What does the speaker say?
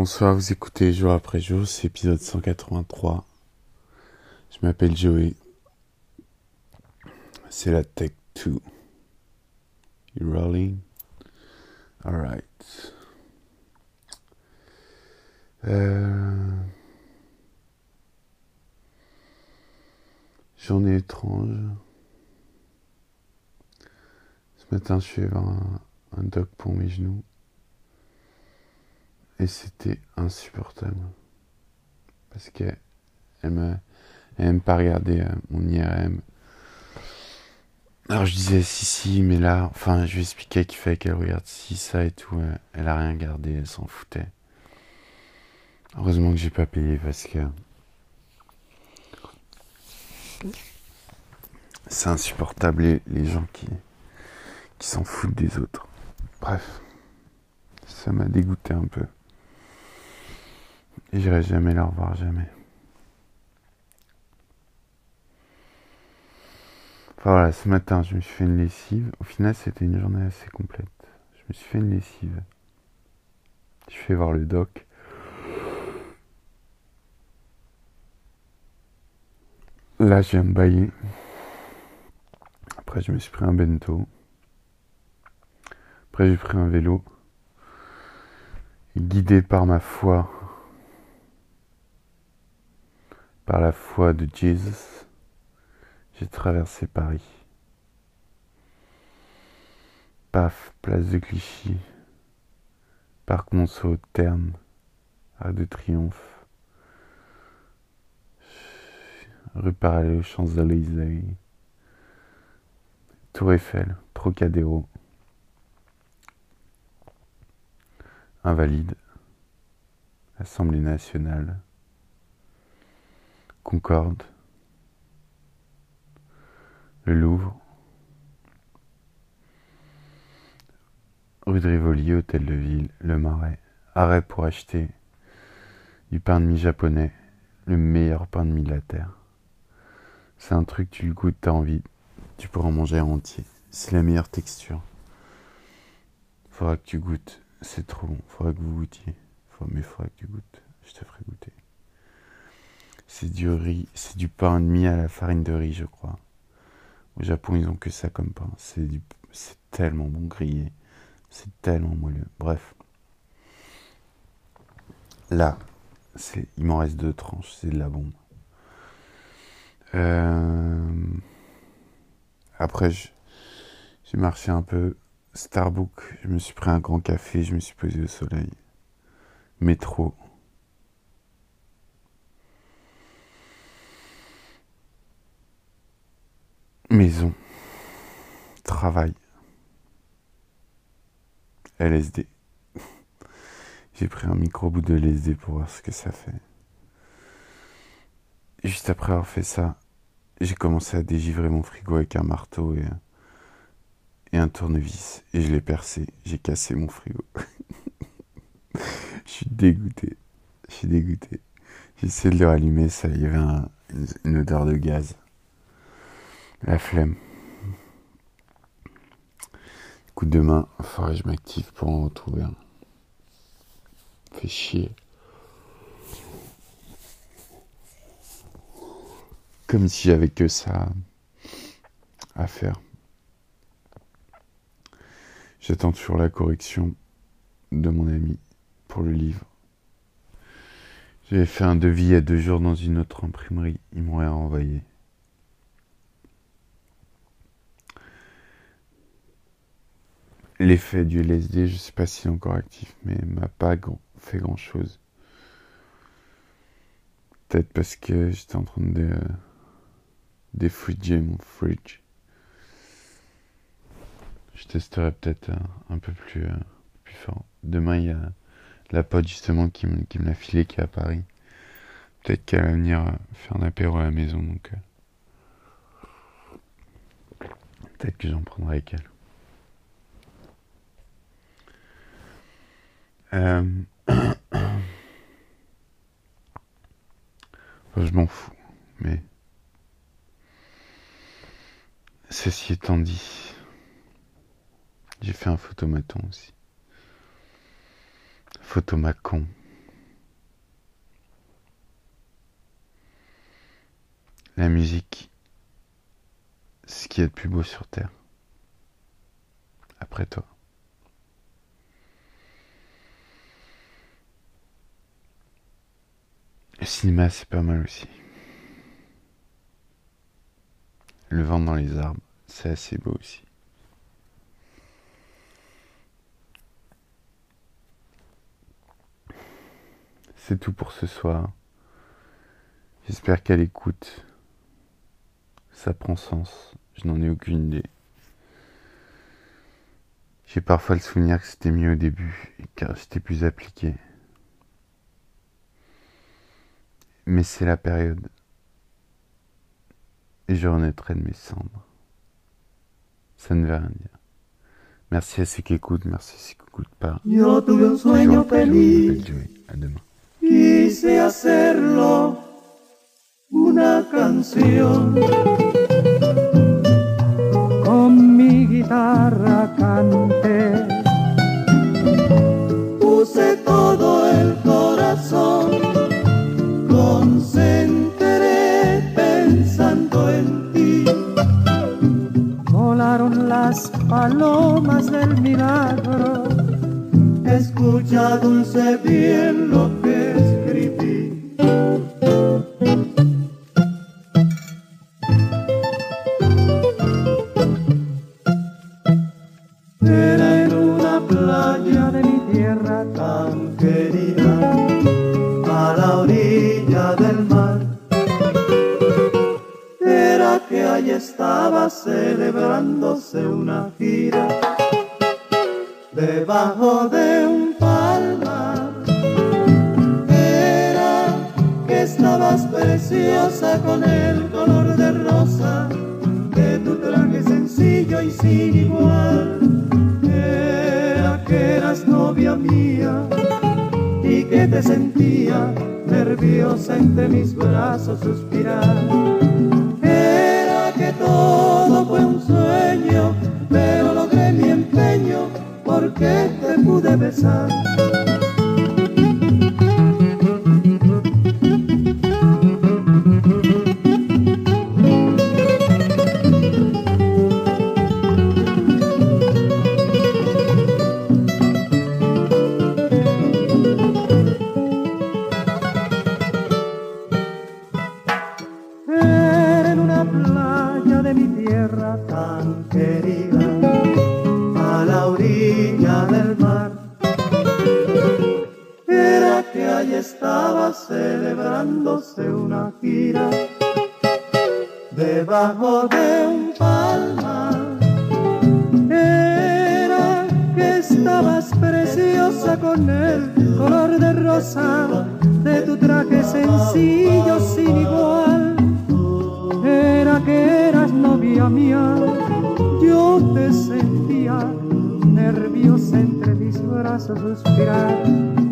Bonsoir, vous écoutez jour après jour, c'est épisode 183. Je m'appelle Joey. C'est la Tech 2. You rolling? Alright. Euh... Journée étrange. Ce matin, je suis un, un doc pour mes genoux. Et c'était insupportable. Parce qu'elle elle n'aime pas regarder euh, mon IRM. Alors je disais si si mais là enfin je lui expliquais qu'il fallait qu'elle regarde si ça et tout euh, elle a rien gardé elle s'en foutait heureusement que j'ai pas payé parce que c'est insupportable les, les gens qui qui s'en foutent des autres bref ça m'a dégoûté un peu j'irai jamais la revoir, jamais. Enfin voilà, ce matin, je me suis fait une lessive. Au final, c'était une journée assez complète. Je me suis fait une lessive. Je fait voir le doc. Là, je viens de bailler. Après, je me suis pris un bento. Après, j'ai pris un vélo. Guidé par ma foi, Par la foi de Jésus, j'ai traversé Paris. Paf, place de Clichy, Parc Monceau, Terne, Arc de Triomphe, rue parallèle aux Champs-Élysées, Tour Eiffel, Trocadéro, Invalide, Assemblée nationale, Concorde, le Louvre, rue de Rivoli, hôtel de ville, le Marais, arrêt pour acheter du pain de mie japonais, le meilleur pain de mie de la terre. C'est un truc, tu le goûtes, t'as envie, tu pourras en manger entier. C'est la meilleure texture. Faudra que tu goûtes, c'est trop bon, faudra que vous goûtiez. Mais faudra que tu goûtes, je te ferai goûter. C'est du riz, c'est du pain de mie à la farine de riz, je crois. Au Japon, ils ont que ça comme pain. C'est tellement bon grillé. C'est tellement moelleux. Bref. Là, il m'en reste deux tranches. C'est de la bombe. Euh, après, j'ai marché un peu. Starbucks, je me suis pris un grand café, je me suis posé au soleil. Métro. Maison. Travail. LSD. J'ai pris un micro-bout de LSD pour voir ce que ça fait. juste après avoir fait ça, j'ai commencé à dégivrer mon frigo avec un marteau et, un tournevis. Et je l'ai percé. J'ai cassé mon frigo. je suis dégoûté. Je suis dégoûté. J'ai essayé de le rallumer, ça, y avait une odeur de gaz. La flemme. Coup de main, faudrait que je m'active pour en retrouver un. Fait chier. Comme si j'avais que ça à faire. J'attends toujours la correction de mon ami pour le livre. J'avais fait un devis il y a deux jours dans une autre imprimerie. Ils m'ont rien envoyé. L'effet du LSD, je sais pas s'il est encore actif, mais m'a pas fait grand chose. Peut-être parce que j'étais en train de défriger mon fridge. Je testerai peut-être un, peu plus, euh, plus fort. Demain, il y a la pote justement qui me, qui me l'a filé qui est à Paris. Peut-être qu'elle va venir euh, faire un apéro à la maison, donc euh, peut-être que j'en prendrai avec elle. Euh, je m'en fous, mais... Ceci étant dit, j'ai fait un photomaton aussi. Photomacon. La musique, ce qui est le plus beau sur Terre. Après toi. Le cinéma, c'est pas mal aussi. Le vent dans les arbres, c'est assez beau aussi. C'est tout pour ce soir. J'espère qu'elle écoute. Ça prend sens. Je n'en ai aucune idée. J'ai parfois le souvenir que c'était mieux au début, car c'était plus appliqué. Mais c'est la période. Et je renaîtrai de mes cendres. Ça ne veut rien dire. Merci à ceux qui écoutent, merci à ceux qui n'écoutent pas. Yo tuve un sueño feliz, À demain. quise hacerlo una canción. Con mi guitarra canté, las palomas del milagro, escucha dulce bien lo que estaba celebrándose una gira, debajo de un palmar. Era que estabas preciosa con el color de rosa de tu traje sencillo y sin igual. Era que eras novia mía y que te sentía nerviosa entre mis brazos suspirar. Todo fue un sueño, pero logré mi empeño porque te pude besar. Debajo de un palmar. Era que estabas preciosa con el color de rosa de tu traje sencillo sin igual. Era que eras novia mía, yo te sentía nerviosa entre mis brazos suspirar.